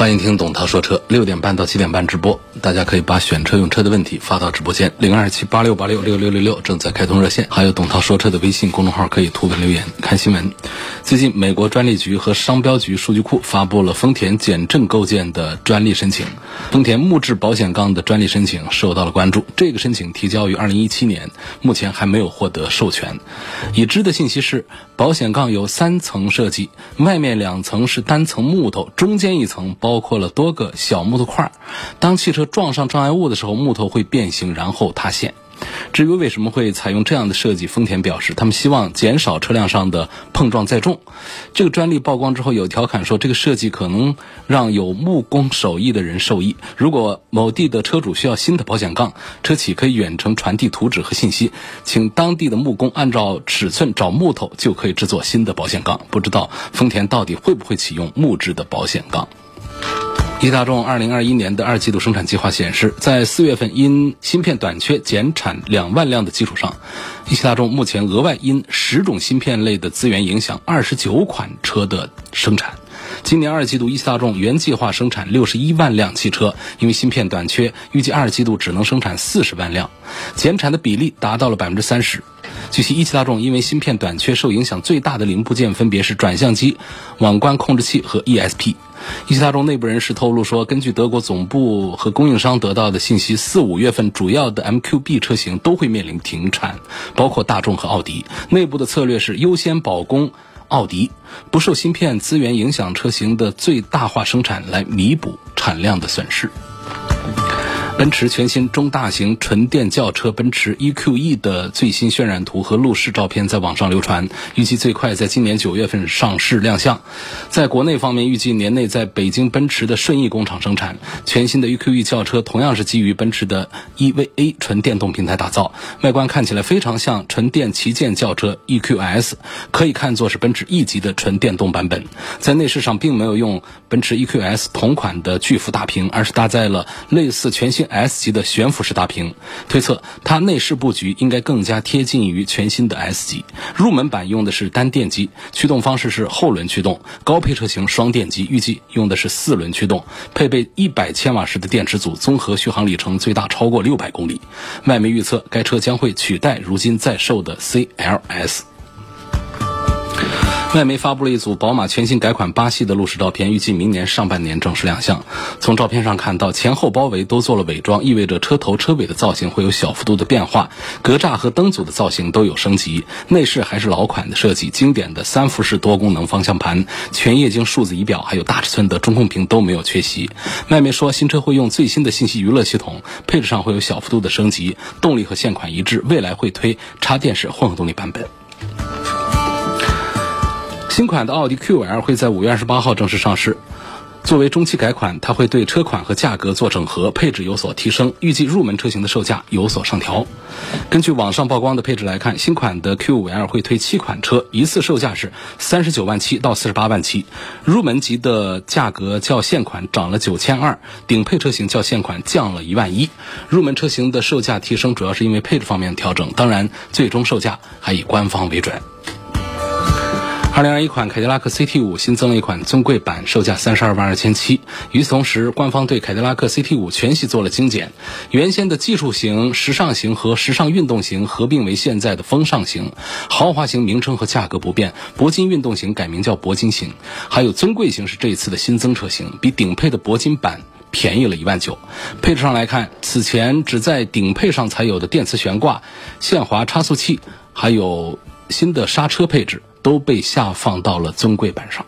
欢迎听董涛说车，六点半到七点半直播，大家可以把选车用车的问题发到直播间零二七八六八六六六六六，正在开通热线，还有董涛说车的微信公众号可以图文留言看新闻。最近，美国专利局和商标局数据库发布了丰田减震构件的专利申请，丰田木质保险杠的专利申请受到了关注。这个申请提交于二零一七年，目前还没有获得授权。已知的信息是，保险杠有三层设计，外面两层是单层木头，中间一层包括了多个小木头块。当汽车撞上障碍物的时候，木头会变形，然后塌陷。至于为什么会采用这样的设计，丰田表示，他们希望减少车辆上的碰撞载重。这个专利曝光之后，有调侃说，这个设计可能让有木工手艺的人受益。如果某地的车主需要新的保险杠，车企可以远程传递图纸和信息，请当地的木工按照尺寸找木头，就可以制作新的保险杠。不知道丰田到底会不会启用木质的保险杠？一汽大众二零二一年的二季度生产计划显示，在四月份因芯片短缺减产两万辆的基础上，一汽大众目前额外因十种芯片类的资源影响二十九款车的生产。今年二季度，一汽大众原计划生产六十一万辆汽车，因为芯片短缺，预计二季度只能生产四十万辆，减产的比例达到了百分之三十。据悉，一汽大众因为芯片短缺，受影响最大的零部件分别是转向机、网关控制器和 ESP。一汽大众内部人士透露说，根据德国总部和供应商得到的信息，四五月份主要的 MQB 车型都会面临停产，包括大众和奥迪。内部的策略是优先保供奥迪，不受芯片资源影响车型的最大化生产，来弥补产量的损失。奔驰全新中大型纯电轿车奔驰 EQE 的最新渲染图和路试照片在网上流传，预计最快在今年九月份上市亮相。在国内方面，预计年内在北京奔驰的顺义工厂生产。全新的 EQE 轿车同样是基于奔驰的 EVA 纯电动平台打造，外观看起来非常像纯电旗舰轿车 EQS，可以看作是奔驰 E 级的纯电动版本。在内饰上，并没有用奔驰 EQS 同款的巨幅大屏，而是搭载了类似全新。S 级的悬浮式大屏，推测它内饰布局应该更加贴近于全新的 S 级。入门版用的是单电机，驱动方式是后轮驱动。高配车型双电机，预计用的是四轮驱动，配备一百千瓦时的电池组，综合续航里程最大超过六百公里。外媒预测，该车将会取代如今在售的 CLS。外媒发布了一组宝马全新改款八系的路试照片，预计明年上半年正式亮相。从照片上看到，前后包围都做了伪装，意味着车头车尾的造型会有小幅度的变化，格栅和灯组的造型都有升级。内饰还是老款的设计，经典的三辐式多功能方向盘、全液晶数字仪表，还有大尺寸的中控屏都没有缺席。外媒说，新车会用最新的信息娱乐系统，配置上会有小幅度的升级，动力和现款一致，未来会推插电式混合动力版本。新款的奥迪 Q5L 会在五月二十八号正式上市。作为中期改款，它会对车款和价格做整合，配置有所提升，预计入门车型的售价有所上调。根据网上曝光的配置来看，新款的 Q5L 会推七款车，一次售价是三十九万七到四十八万七。入门级的价格较现款涨了九千二，顶配车型较现款降了一万一。入门车型的售价提升主要是因为配置方面调整，当然最终售价还以官方为准。二零二一款凯迪拉克 CT 五新增了一款尊贵版，售价三十二万二千七。与此同时，官方对凯迪拉克 CT 五全系做了精简，原先的技术型、时尚型和时尚运动型合并为现在的风尚型。豪华型名称和价格不变，铂金运动型改名叫铂金型。还有尊贵型是这一次的新增车型，比顶配的铂金版便宜了一万九。配置上来看，此前只在顶配上才有的电磁悬挂、限滑差速器，还有新的刹车配置。都被下放到了尊贵版上。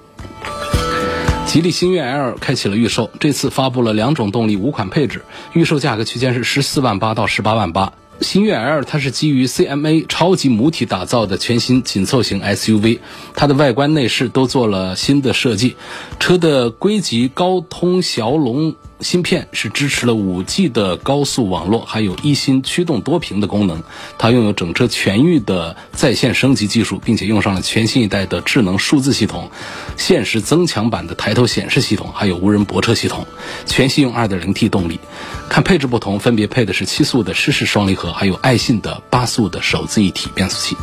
吉利星越 L 开启了预售，这次发布了两种动力五款配置，预售价格区间是十四万八到十八万八。星越 L 它是基于 CMA 超级母体打造的全新紧凑型 SUV，它的外观内饰都做了新的设计，车的硅级高通骁龙芯片是支持了 5G 的高速网络，还有一芯驱动多屏的功能。它拥有整车全域的在线升级技术，并且用上了全新一代的智能数字系统、现实增强版的抬头显示系统，还有无人泊车系统。全系用 2.0T 动力，看配置不同，分别配的是七速的湿式双离合，还有爱信的八速的手自一体变速器。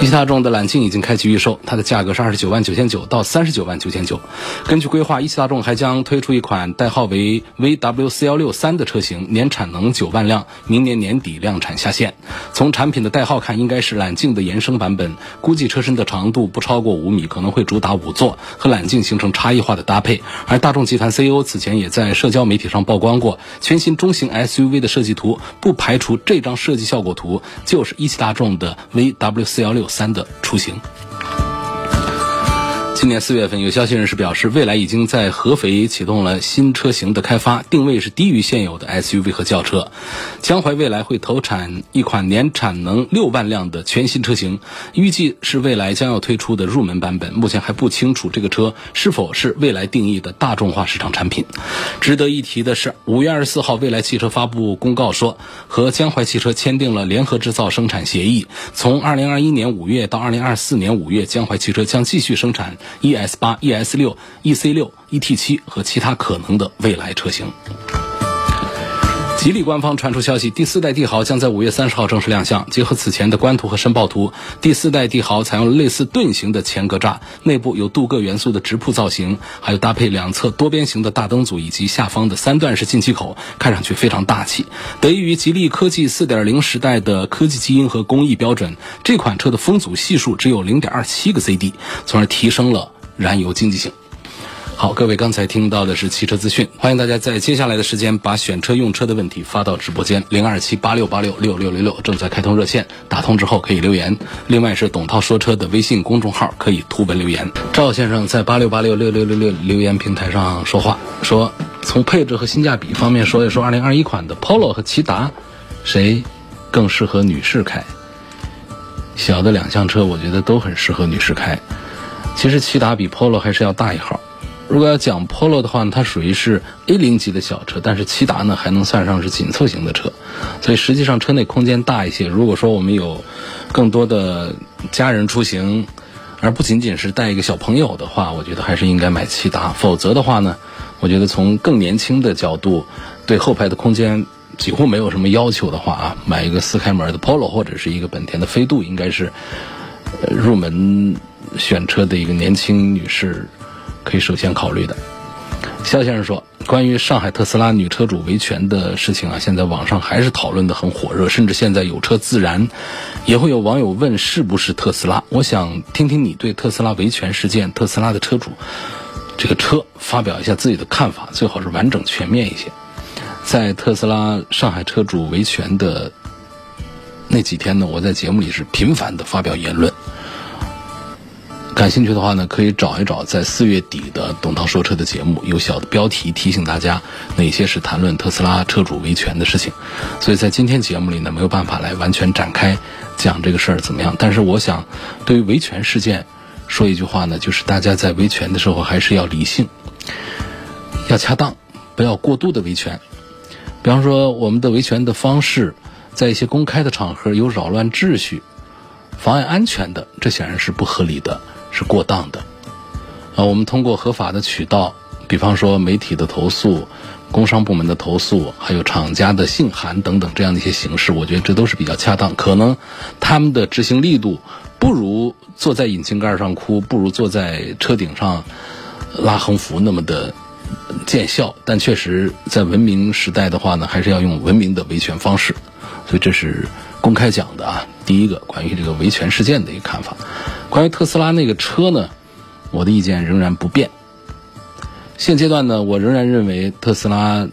一汽大众的揽境已经开启预售，它的价格是二十九万九千九到三十九万九千九。根据规划，一汽大众还将推出一款代号为 VW 四幺六三的车型，年产能九万辆，明年年底量产下线。从产品的代号看，应该是揽境的延伸版本，估计车身的长度不超过五米，可能会主打五座，和揽境形成差异化的搭配。而大众集团 CEO 此前也在社交媒体上曝光过全新中型 SUV 的设计图，不排除这张设计效果图就是一汽大众的 VW 四幺六。三的出行。今年四月份，有消息人士表示，未来已经在合肥启动了新车型的开发，定位是低于现有的 SUV 和轿车。江淮未来会投产一款年产能六万辆的全新车型，预计是未来将要推出的入门版本。目前还不清楚这个车是否是未来定义的大众化市场产品。值得一提的是，五月二十四号，未来汽车发布公告说，和江淮汽车签订了联合制造生产协议，从二零二一年五月到二零二四年五月，江淮汽车将继续生产。ES 八、ES 六、EC 六、ET 七和其他可能的未来车型。吉利官方传出消息，第四代帝豪将在五月三十号正式亮相。结合此前的官图和申报图，第四代帝豪采用了类似盾形的前格栅，内部有镀铬元素的直瀑造型，还有搭配两侧多边形的大灯组以及下方的三段式进气口，看上去非常大气。得益于吉利科技四点零时代的科技基因和工艺标准，这款车的风阻系数只有零点二七个 CD，从而提升了燃油经济性。好，各位刚才听到的是汽车资讯，欢迎大家在接下来的时间把选车用车的问题发到直播间零二七八六八六六六六六，正在开通热线，打通之后可以留言。另外是董涛说车的微信公众号可以图文留言。赵先生在八六八六六六六六留言平台上说话，说从配置和性价比方面说一说二零二一款的 Polo 和骐达，谁更适合女士开？小的两厢车我觉得都很适合女士开，其实骐达比 Polo 还是要大一号。如果要讲 Polo 的话，它属于是 A 零级的小车，但是骐达呢还能算上是紧凑型的车，所以实际上车内空间大一些。如果说我们有更多的家人出行，而不仅仅是带一个小朋友的话，我觉得还是应该买骐达。否则的话呢，我觉得从更年轻的角度，对后排的空间几乎没有什么要求的话啊，买一个四开门的 Polo 或者是一个本田的飞度，应该是入门选车的一个年轻女士。可以首先考虑的，肖先生说，关于上海特斯拉女车主维权的事情啊，现在网上还是讨论的很火热，甚至现在有车自燃，也会有网友问是不是特斯拉。我想听听你对特斯拉维权事件、特斯拉的车主这个车发表一下自己的看法，最好是完整全面一些。在特斯拉上海车主维权的那几天呢，我在节目里是频繁的发表言论。感兴趣的话呢，可以找一找在四月底的董涛说车的节目，有小的标题提醒大家哪些是谈论特斯拉车主维权的事情。所以在今天节目里呢，没有办法来完全展开讲这个事儿怎么样。但是我想，对于维权事件说一句话呢，就是大家在维权的时候还是要理性，要恰当，不要过度的维权。比方说，我们的维权的方式，在一些公开的场合有扰乱秩序、妨碍安全的，这显然是不合理的。是过当的，啊，我们通过合法的渠道，比方说媒体的投诉、工商部门的投诉，还有厂家的信函等等这样的一些形式，我觉得这都是比较恰当。可能他们的执行力度不如坐在引擎盖上哭，不如坐在车顶上拉横幅那么的见效，但确实在文明时代的话呢，还是要用文明的维权方式。所以这是公开讲的啊，第一个关于这个维权事件的一个看法。关于特斯拉那个车呢，我的意见仍然不变。现阶段呢，我仍然认为特斯拉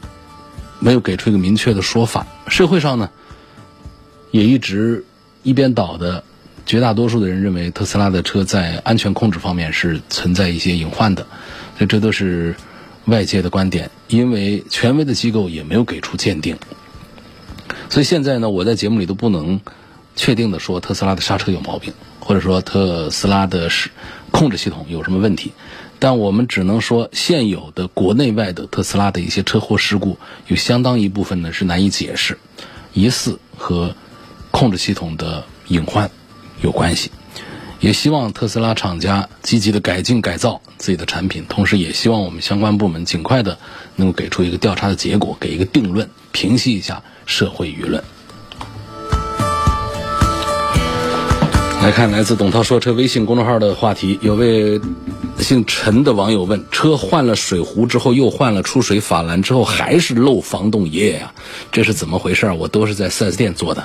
没有给出一个明确的说法。社会上呢，也一直一边倒的，绝大多数的人认为特斯拉的车在安全控制方面是存在一些隐患的，所以这都是外界的观点。因为权威的机构也没有给出鉴定，所以现在呢，我在节目里都不能确定的说特斯拉的刹车有毛病。或者说特斯拉的是控制系统有什么问题？但我们只能说，现有的国内外的特斯拉的一些车祸事故，有相当一部分呢是难以解释，疑似和控制系统的隐患有关系。也希望特斯拉厂家积极的改进改造自己的产品，同时也希望我们相关部门尽快的能够给出一个调查的结果，给一个定论，平息一下社会舆论。来看来自董涛说车微信公众号的话题，有位姓陈的网友问：车换了水壶之后，又换了出水法兰之后，还是漏防冻液呀？这是怎么回事？我都是在 4S 店做的，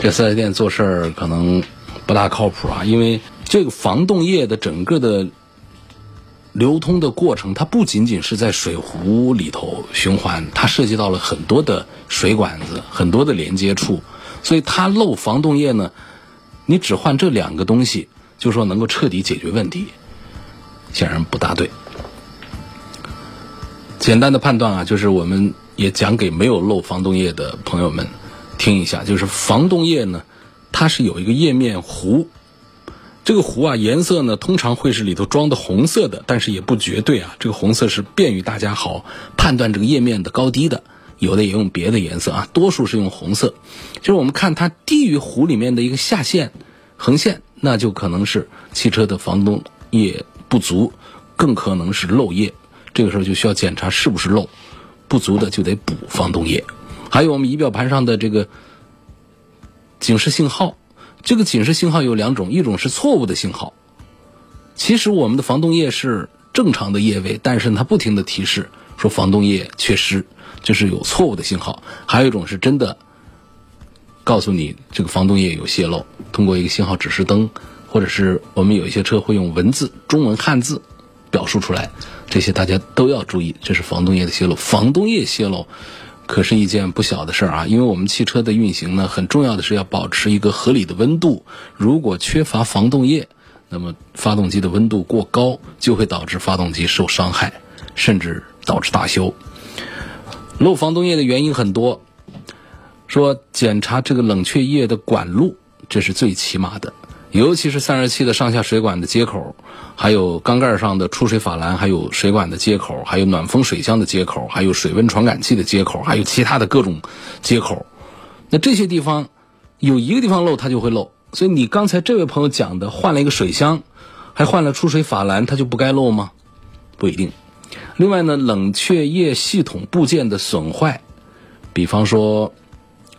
这 4S 店做事儿可能不大靠谱啊，因为这个防冻液的整个的流通的过程，它不仅仅是在水壶里头循环，它涉及到了很多的水管子、很多的连接处，所以它漏防冻液呢。你只换这两个东西，就说能够彻底解决问题，显然不大对。简单的判断啊，就是我们也讲给没有漏防冻液的朋友们听一下，就是防冻液呢，它是有一个液面弧，这个壶啊颜色呢通常会是里头装的红色的，但是也不绝对啊，这个红色是便于大家好判断这个液面的高低的。有的也用别的颜色啊，多数是用红色。就是我们看它低于壶里面的一个下限、横线，那就可能是汽车的防冻液不足，更可能是漏液。这个时候就需要检查是不是漏，不足的就得补防冻液。还有我们仪表盘上的这个警示信号，这个警示信号有两种，一种是错误的信号。其实我们的防冻液是正常的液位，但是它不停的提示说防冻液缺失。就是有错误的信号，还有一种是真的告诉你这个防冻液有泄漏，通过一个信号指示灯，或者是我们有一些车会用文字、中文汉字表述出来，这些大家都要注意，这是防冻液的泄漏。防冻液泄漏可是一件不小的事儿啊，因为我们汽车的运行呢，很重要的是要保持一个合理的温度，如果缺乏防冻液，那么发动机的温度过高，就会导致发动机受伤害，甚至导致大修。漏防冻液的原因很多，说检查这个冷却液的管路，这是最起码的，尤其是散热器的上下水管的接口，还有缸盖上的出水法兰，还有水管的接口，还有暖风水箱的接口，还有水温传感器的接口，还有其他的各种接口。那这些地方有一个地方漏，它就会漏。所以你刚才这位朋友讲的换了一个水箱，还换了出水法兰，它就不该漏吗？不一定。另外呢，冷却液系统部件的损坏，比方说，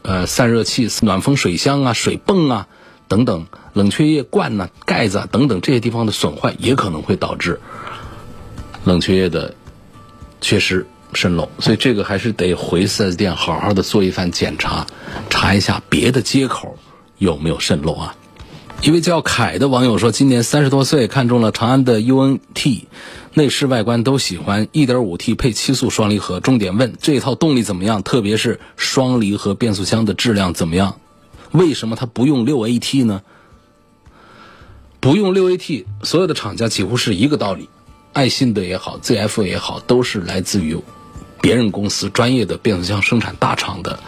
呃，散热器、暖风水箱啊、水泵啊等等，冷却液罐呐、盖子啊等等这些地方的损坏，也可能会导致冷却液的缺失渗漏。所以这个还是得回 4S 店好好的做一番检查，查一下别的接口有没有渗漏啊。一位叫凯的网友说，今年三十多岁，看中了长安的 UNT。内饰外观都喜欢，1.5T 配七速双离合。重点问这套动力怎么样？特别是双离合变速箱的质量怎么样？为什么它不用 6AT 呢？不用 6AT，所有的厂家几乎是一个道理。爱信的也好，ZF 也好，都是来自于别人公司专业的变速箱生产大厂的，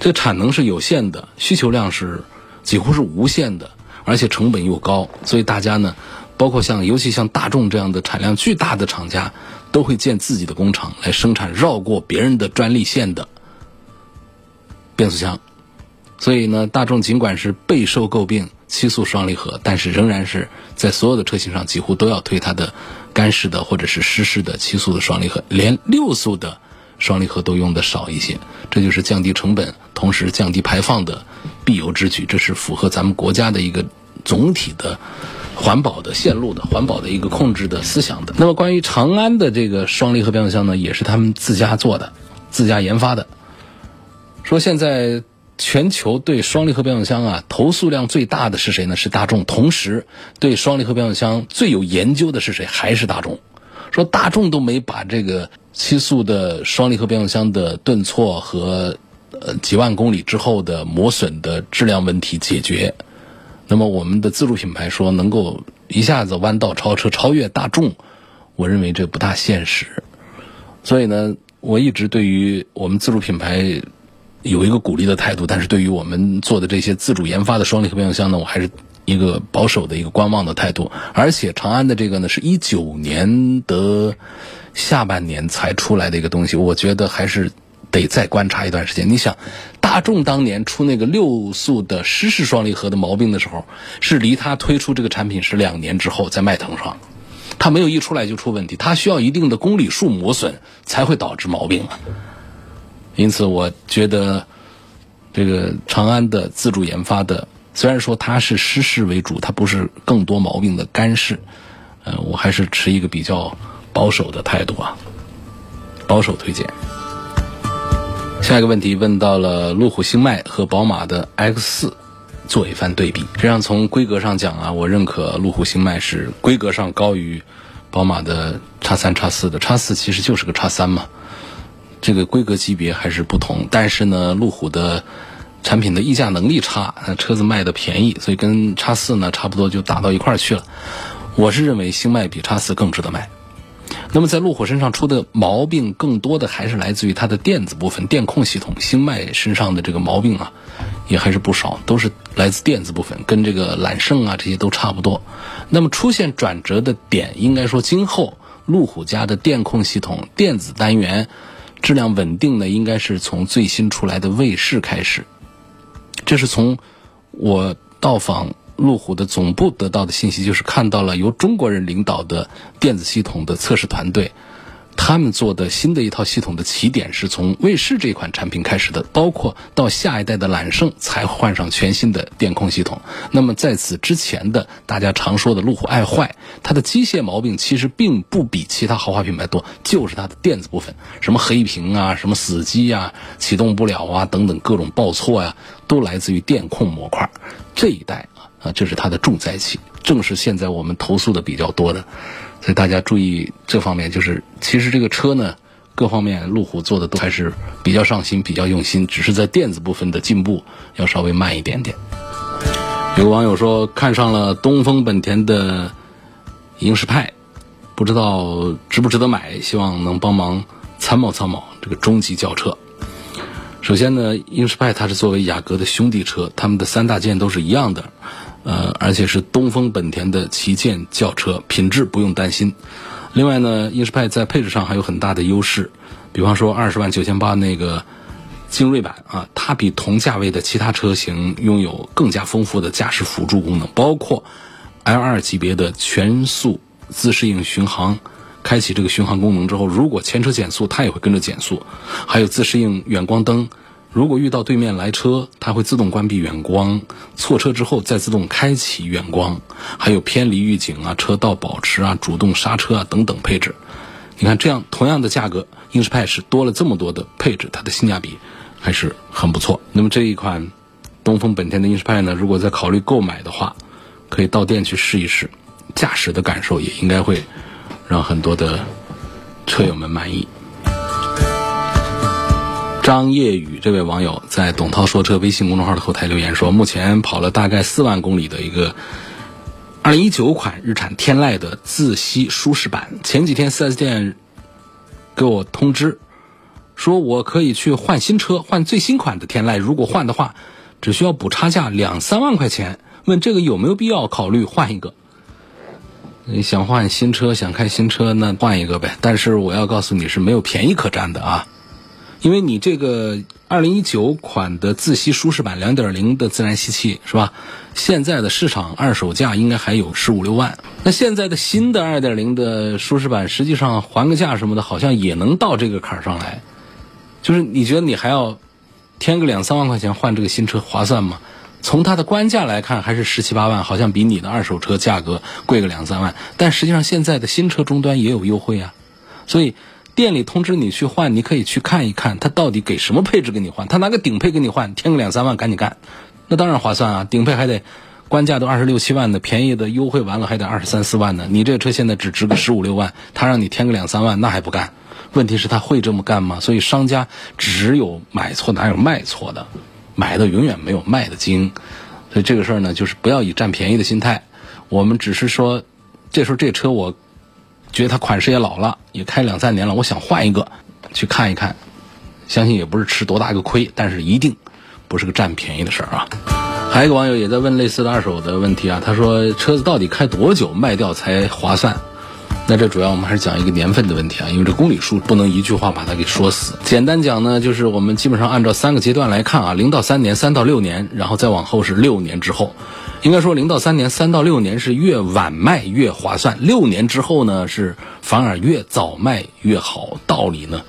这产能是有限的，需求量是几乎是无限的，而且成本又高，所以大家呢。包括像，尤其像大众这样的产量巨大的厂家，都会建自己的工厂来生产绕过别人的专利线的变速箱。所以呢，大众尽管是备受诟病七速双离合，但是仍然是在所有的车型上几乎都要推它的干式的或者是湿式的七速的双离合，连六速的双离合都用的少一些。这就是降低成本，同时降低排放的必由之举。这是符合咱们国家的一个总体的。环保的线路的环保的一个控制的思想的。那么关于长安的这个双离合变速箱呢，也是他们自家做的、自家研发的。说现在全球对双离合变速箱啊投诉量最大的是谁呢？是大众。同时对双离合变速箱最有研究的是谁？还是大众。说大众都没把这个七速的双离合变速箱的顿挫和呃几万公里之后的磨损的质量问题解决。那么我们的自主品牌说能够一下子弯道超车超越大众，我认为这不大现实。所以呢，我一直对于我们自主品牌有一个鼓励的态度，但是对于我们做的这些自主研发的双离合变速箱呢，我还是一个保守的一个观望的态度。而且长安的这个呢，是一九年的下半年才出来的一个东西，我觉得还是得再观察一段时间。你想，大众当年出那个六速的湿式双离合的毛病的时候，是离它推出这个产品是两年之后，在迈腾上。它没有一出来就出问题，它需要一定的公里数磨损才会导致毛病啊。因此，我觉得这个长安的自主研发的，虽然说它是湿式为主，它不是更多毛病的干式，呃，我还是持一个比较保守的态度啊，保守推荐。下一个问题问到了路虎星脉和宝马的 X 四。做一番对比，实际上从规格上讲啊，我认可路虎星脉是规格上高于宝马的叉三、叉四的。叉四其实就是个叉三嘛，这个规格级别还是不同。但是呢，路虎的产品的溢价能力差，车子卖的便宜，所以跟叉四呢差不多就打到一块儿去了。我是认为星脉比叉四更值得卖。那么在路虎身上出的毛病更多的还是来自于它的电子部分、电控系统。星脉身上的这个毛病啊。也还是不少，都是来自电子部分，跟这个揽胜啊这些都差不多。那么出现转折的点，应该说今后路虎家的电控系统、电子单元质量稳定呢，应该是从最新出来的卫士开始。这是从我到访路虎的总部得到的信息，就是看到了由中国人领导的电子系统的测试团队。他们做的新的一套系统的起点是从卫士这款产品开始的，包括到下一代的揽胜才换上全新的电控系统。那么在此之前的大家常说的路虎爱坏，它的机械毛病其实并不比其他豪华品牌多，就是它的电子部分，什么黑屏啊、什么死机啊、启动不了啊等等各种报错呀，都来自于电控模块。这一代啊，这是它的重灾区，正是现在我们投诉的比较多的。所以大家注意这方面，就是其实这个车呢，各方面路虎做的都还是比较上心、比较用心，只是在电子部分的进步要稍微慢一点点。有网友说看上了东风本田的英仕派，不知道值不值得买，希望能帮忙参谋参谋这个中级轿车。首先呢，英仕派它是作为雅阁的兄弟车，他们的三大件都是一样的。呃，而且是东风本田的旗舰轿车，品质不用担心。另外呢，英仕派在配置上还有很大的优势，比方说二十万九千八那个精锐版啊，它比同价位的其他车型拥有更加丰富的驾驶辅助功能，包括 L2 级别的全速自适应巡航，开启这个巡航功能之后，如果前车减速，它也会跟着减速，还有自适应远光灯。如果遇到对面来车，它会自动关闭远光；错车之后再自动开启远光，还有偏离预警啊、车道保持啊、主动刹车啊等等配置。你看，这样同样的价格，英仕派是多了这么多的配置，它的性价比还是很不错。那么这一款东风本田的英仕派呢，如果在考虑购买的话，可以到店去试一试，驾驶的感受也应该会让很多的车友们满意。张业宇这位网友在“董涛说车”微信公众号的后台留言说：“目前跑了大概四万公里的一个2019款日产天籁的自吸舒适版，前几天 4S 店给我通知，说我可以去换新车，换最新款的天籁。如果换的话，只需要补差价两三万块钱。问这个有没有必要考虑换一个？你想换新车，想开新车，那换一个呗。但是我要告诉你是没有便宜可占的啊。”因为你这个二零一九款的自吸舒适版两点零的自然吸气是吧？现在的市场二手价应该还有十五六万。那现在的新的二点零的舒适版，实际上还个价什么的，好像也能到这个坎儿上来。就是你觉得你还要添个两三万块钱换这个新车划算吗？从它的官价来看，还是十七八万，好像比你的二手车价格贵个两三万。但实际上现在的新车终端也有优惠啊，所以。店里通知你去换，你可以去看一看，他到底给什么配置给你换？他拿个顶配给你换，添个两三万，赶紧干，那当然划算啊！顶配还得官价都二十六七万的，便宜的优惠完了还得二十三四万呢。你这车现在只值个十五六万，他让你添个两三万，那还不干？问题是他会这么干吗？所以商家只有买错哪有卖错的，买的永远没有卖的精。所以这个事儿呢，就是不要以占便宜的心态。我们只是说，这时候这车我。觉得它款式也老了，也开两三年了，我想换一个，去看一看，相信也不是吃多大个亏，但是一定不是个占便宜的事儿啊。还有一个网友也在问类似的二手的问题啊，他说车子到底开多久卖掉才划算？那这主要我们还是讲一个年份的问题啊，因为这公里数不能一句话把它给说死。简单讲呢，就是我们基本上按照三个阶段来看啊，零到三年、三到六年，然后再往后是六年之后。应该说零到三年、三到六年是越晚卖越划算，六年之后呢是反而越早卖越好。道理呢？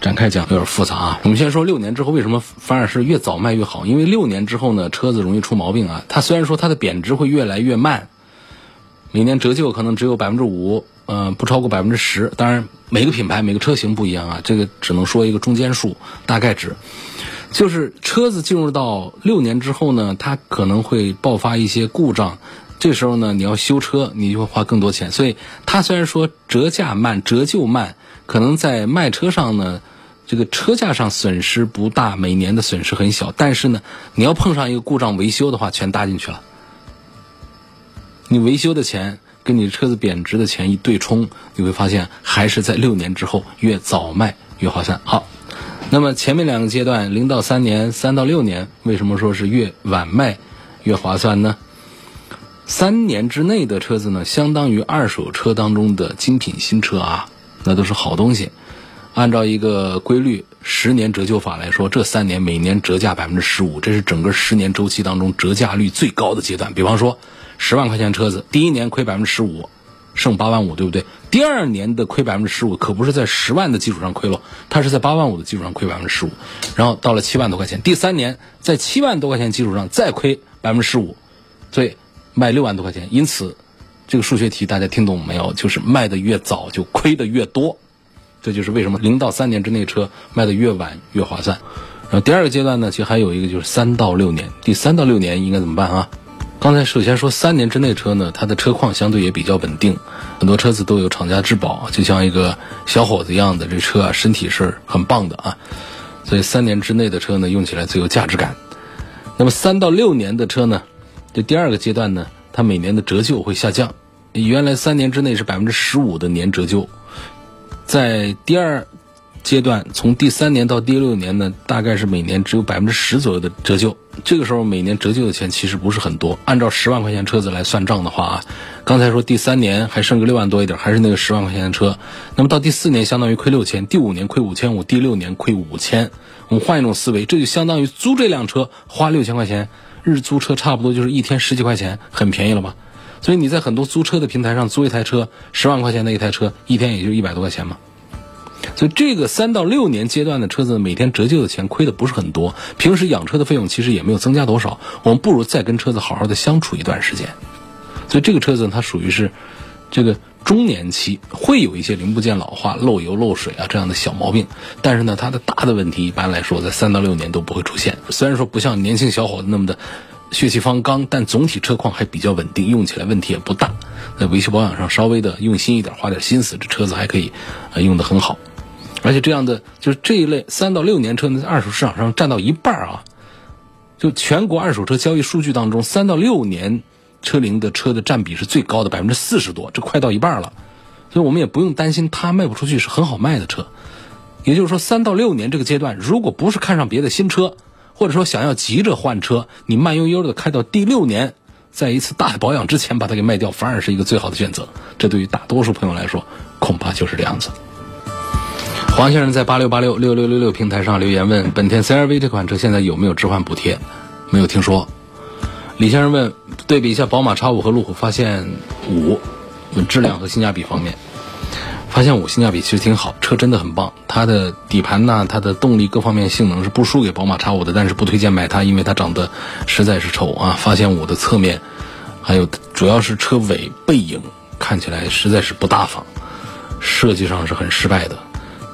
展开讲有点复杂啊。我们先说六年之后为什么反而是越早卖越好？因为六年之后呢，车子容易出毛病啊。它虽然说它的贬值会越来越慢，每年折旧可能只有百分之五，嗯，不超过百分之十。当然每个品牌每个车型不一样啊，这个只能说一个中间数，大概值。就是车子进入到六年之后呢，它可能会爆发一些故障，这时候呢，你要修车，你就会花更多钱。所以它虽然说折价慢、折旧慢，可能在卖车上呢。这个车价上损失不大，每年的损失很小，但是呢，你要碰上一个故障维修的话，全搭进去了。你维修的钱跟你车子贬值的钱一对冲，你会发现还是在六年之后越早卖越划算。好，那么前面两个阶段，零到三年、三到六年，为什么说是越晚卖越划算呢？三年之内的车子呢，相当于二手车当中的精品新车啊，那都是好东西。按照一个规律，十年折旧法来说，这三年每年折价百分之十五，这是整个十年周期当中折价率最高的阶段。比方说，十万块钱车子，第一年亏百分之十五，剩八万五，对不对？第二年的亏百分之十五，可不是在十万的基础上亏了，它是在八万五的基础上亏百分之十五，然后到了七万多块钱，第三年在七万多块钱基础上再亏百分之十五，所以卖六万多块钱。因此，这个数学题大家听懂没有？就是卖的越早，就亏的越多。这就是为什么零到三年之内车卖的越晚越划算。然后第二个阶段呢，其实还有一个就是三到六年。第三到六年应该怎么办啊？刚才首先说三年之内车呢，它的车况相对也比较稳定，很多车子都有厂家质保，就像一个小伙子一样的这车啊，身体是很棒的啊。所以三年之内的车呢，用起来最有价值感。那么三到六年的车呢，这第二个阶段呢，它每年的折旧会下降，原来三年之内是百分之十五的年折旧。在第二阶段，从第三年到第六年呢，大概是每年只有百分之十左右的折旧。这个时候每年折旧的钱其实不是很多。按照十万块钱车子来算账的话啊，刚才说第三年还剩个六万多一点，还是那个十万块钱的车。那么到第四年相当于亏六千，第五年亏五千五，第六年亏五千。我们换一种思维，这就相当于租这辆车花六千块钱，日租车差不多就是一天十几块钱，很便宜了吧？所以你在很多租车的平台上租一台车，十万块钱的一台车，一天也就一百多块钱嘛。所以这个三到六年阶段的车子，每天折旧的钱亏的不是很多，平时养车的费用其实也没有增加多少。我们不如再跟车子好好的相处一段时间。所以这个车子它属于是这个中年期，会有一些零部件老化、漏油漏水啊这样的小毛病，但是呢，它的大的问题一般来说在三到六年都不会出现。虽然说不像年轻小伙子那么的。血气方刚，但总体车况还比较稳定，用起来问题也不大。在维修保养上稍微的用心一点，花点心思，这车子还可以，用的很好。而且这样的就是这一类三到六年车呢，在二手市场上占到一半啊。就全国二手车交易数据当中，三到六年车龄的车的占比是最高的，百分之四十多，这快到一半了。所以我们也不用担心它卖不出去，是很好卖的车。也就是说，三到六年这个阶段，如果不是看上别的新车。或者说想要急着换车，你慢悠悠的开到第六年，在一次大的保养之前把它给卖掉，反而是一个最好的选择。这对于大多数朋友来说，恐怕就是这样子。黄先生在八六八六六六六六平台上留言问：本田 CR-V 这款车现在有没有置换补贴？没有听说。李先生问：对比一下宝马 X5 和路虎发现五，质量和性价比方面。发现五性价比其实挺好，车真的很棒。它的底盘呢，它的动力各方面性能是不输给宝马 X5 的，但是不推荐买它，因为它长得实在是丑啊。发现五的侧面，还有主要是车尾背影看起来实在是不大方，设计上是很失败的。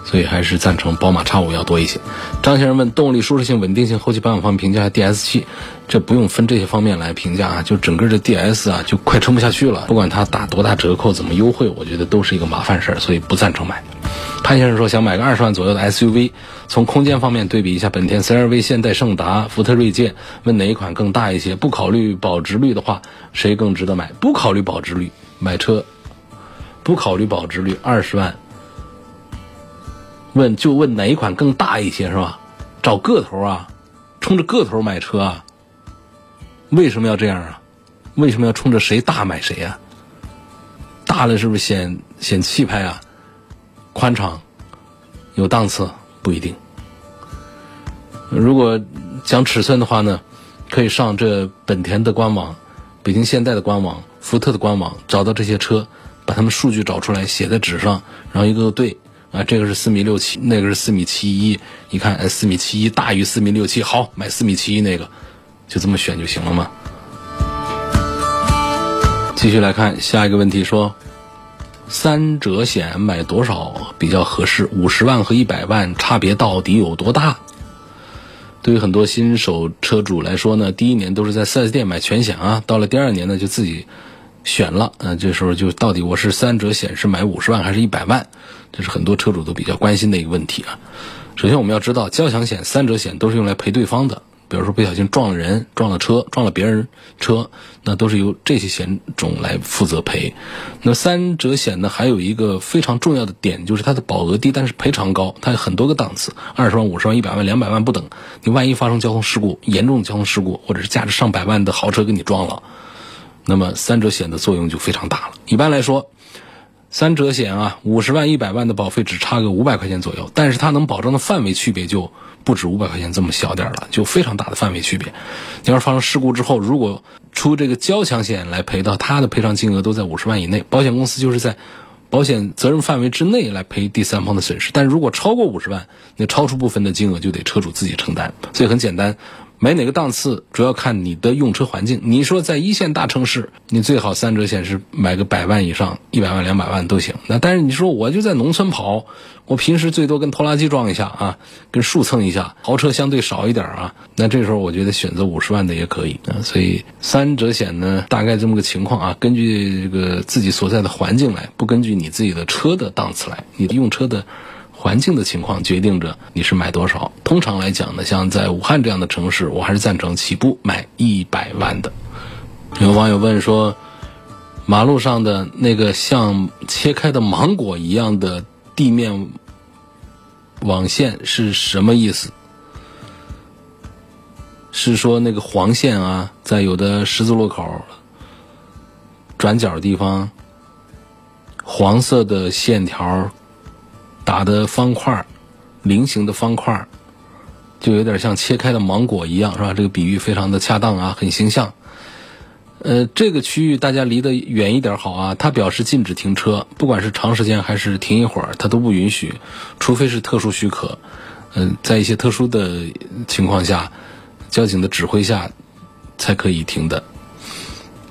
所以还是赞成宝马 X5 要多一些。张先生问：动力舒适性、稳定性、后期保养方面评价 DS 七，这不用分这些方面来评价啊，就整个这 DS 啊就快撑不下去了。不管它打多大折扣、怎么优惠，我觉得都是一个麻烦事儿，所以不赞成买。潘先生说想买个二十万左右的 SUV，从空间方面对比一下本田 CR-V、现代胜达、福特锐界，问哪一款更大一些？不考虑保值率的话，谁更值得买？不考虑保值率买车，不考虑保值率，二十万。问就问哪一款更大一些是吧？找个头啊，冲着个头买车啊，为什么要这样啊？为什么要冲着谁大买谁呀？大了是不是显显气派啊？宽敞，有档次不一定。如果讲尺寸的话呢，可以上这本田的官网、北京现代的官网、福特的官网，找到这些车，把他们数据找出来，写在纸上，然后一个个对啊，这个是四米六七，那个是四米七一，一看哎，四米七一大于四米六七，好买四米七一那个，就这么选就行了吗。继续来看下一个问题，说三者险买多少比较合适？五十万和一百万差别到底有多大？对于很多新手车主来说呢，第一年都是在 4S 店买全险啊，到了第二年呢就自己选了，嗯，这时候就到底我是三者险是买五十万还是一百万？这是很多车主都比较关心的一个问题啊。首先我们要知道，交强险、三者险都是用来赔对方的。比如说不小心撞了人、撞了车、撞了别人车，那都是由这些险种来负责赔。那三者险呢，还有一个非常重要的点，就是它的保额低，但是赔偿高。它有很多个档次，二十万、五十万、一百万、两百万不等。你万一发生交通事故，严重的交通事故，或者是价值上百万的豪车给你撞了，那么三者险的作用就非常大了。一般来说，三者险啊，五十万、一百万的保费只差个五百块钱左右，但是它能保证的范围区别就。不止五百块钱这么小点儿了，就非常大的范围区别。你要是发生事故之后，如果出这个交强险来赔到，它的赔偿金额都在五十万以内，保险公司就是在保险责任范围之内来赔第三方的损失。但如果超过五十万，那超出部分的金额就得车主自己承担。所以很简单。买哪个档次，主要看你的用车环境。你说在一线大城市，你最好三者险是买个百万以上，一百万、两百万都行。那但是你说我就在农村跑，我平时最多跟拖拉机撞一下啊，跟树蹭一下，豪车相对少一点啊。那这时候我觉得选择五十万的也可以啊。所以三者险呢，大概这么个情况啊，根据这个自己所在的环境来，不根据你自己的车的档次来，你的用车的。环境的情况决定着你是买多少。通常来讲呢，像在武汉这样的城市，我还是赞成起步买一百万的。有网友问说，马路上的那个像切开的芒果一样的地面网线是什么意思？是说那个黄线啊，在有的十字路口转角地方，黄色的线条。打的方块菱形的方块就有点像切开的芒果一样，是吧？这个比喻非常的恰当啊，很形象。呃，这个区域大家离得远一点好啊。它表示禁止停车，不管是长时间还是停一会儿，它都不允许，除非是特殊许可。嗯，在一些特殊的情况下，交警的指挥下才可以停的。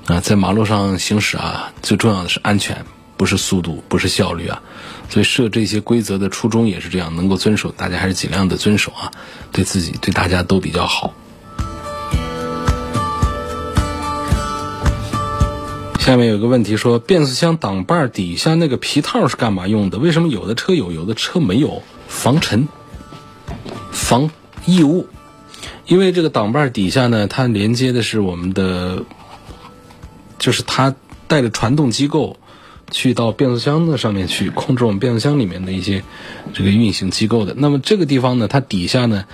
啊，在马路上行驶啊，最重要的是安全，不是速度，不是效率啊。所以设这些规则的初衷也是这样，能够遵守，大家还是尽量的遵守啊，对自己对大家都比较好。下面有个问题说，变速箱挡把底下那个皮套是干嘛用的？为什么有的车有，有的车没有？防尘、防异物。因为这个挡把底下呢，它连接的是我们的，就是它带着传动机构。去到变速箱的上面去控制我们变速箱里面的一些这个运行机构的。那么这个地方呢，它底下呢，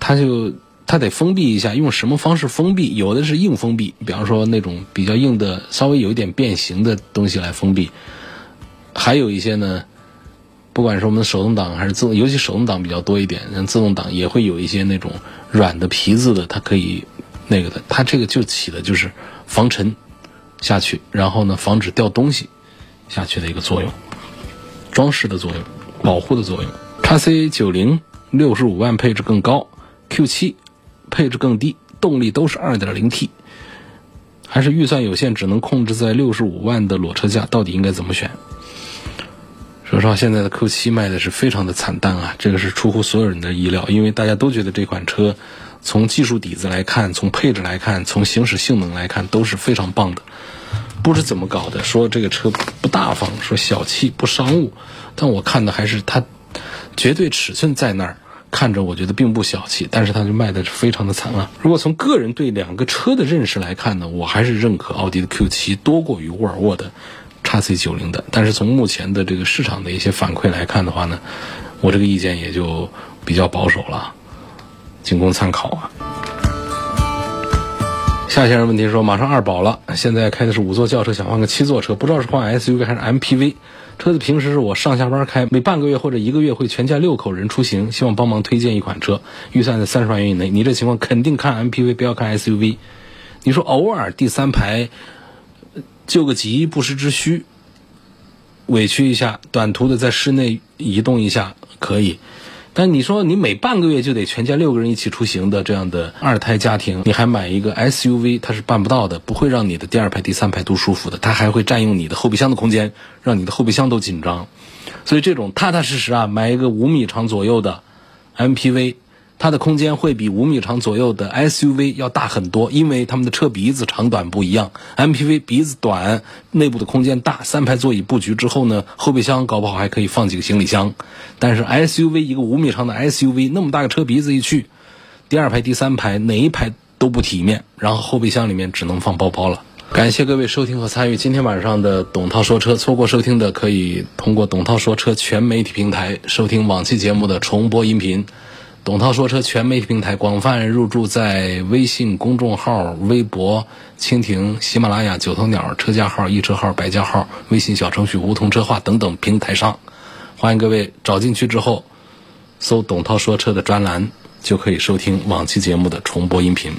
它就它得封闭一下，用什么方式封闭？有的是硬封闭，比方说那种比较硬的、稍微有一点变形的东西来封闭；还有一些呢，不管是我们的手动挡还是自动，尤其手动挡比较多一点，像自动挡也会有一些那种软的皮子的，它可以那个的。它这个就起的就是防尘下去，然后呢，防止掉东西。下去的一个作用，装饰的作用，保护的作用。叉 C 九零六十五万配置更高，Q 七配置更低，动力都是二点零 T，还是预算有限，只能控制在六十五万的裸车价，到底应该怎么选？说实话，现在的 Q 七卖的是非常的惨淡啊，这个是出乎所有人的意料，因为大家都觉得这款车从技术底子来看，从配置来看，从行驶性能来看都是非常棒的。不知怎么搞的，说这个车不大方，说小气不商务，但我看的还是它绝对尺寸在那儿，看着我觉得并不小气，但是它就卖的是非常的惨啊。如果从个人对两个车的认识来看呢，我还是认可奥迪的 Q7 多过于沃尔沃的 x C90 的。但是从目前的这个市场的一些反馈来看的话呢，我这个意见也就比较保守了，仅供参考啊。夏先生问题说，马上二保了，现在开的是五座轿车，想换个七座车，不知道是换 SUV 还是 MPV。车子平时是我上下班开，每半个月或者一个月会全家六口人出行，希望帮忙推荐一款车，预算在三十万元以内。你这情况肯定看 MPV，不要看 SUV。你说偶尔第三排救个急不时之需，委屈一下，短途的在室内移动一下可以。但你说你每半个月就得全家六个人一起出行的这样的二胎家庭，你还买一个 SUV，它是办不到的，不会让你的第二排、第三排都舒服的，它还会占用你的后备箱的空间，让你的后备箱都紧张。所以这种踏踏实实啊，买一个五米长左右的 MPV。它的空间会比五米长左右的 SUV 要大很多，因为它们的车鼻子长短不一样。MPV 鼻子短，内部的空间大，三排座椅布局之后呢，后备箱搞不好还可以放几个行李箱。但是 SUV 一个五米长的 SUV，那么大个车鼻子一去，第二排、第三排哪一排都不体面，然后后备箱里面只能放包包了。感谢各位收听和参与今天晚上的董涛说车，错过收听的可以通过董涛说车全媒体平台收听往期节目的重播音频。董涛说车全媒体平台广泛入驻在微信公众号、微博、蜻蜓、喜马拉雅、九头鸟车架号、易车号、百家号、微信小程序梧桐车话等等平台上，欢迎各位找进去之后，搜“董涛说车”的专栏，就可以收听往期节目的重播音频。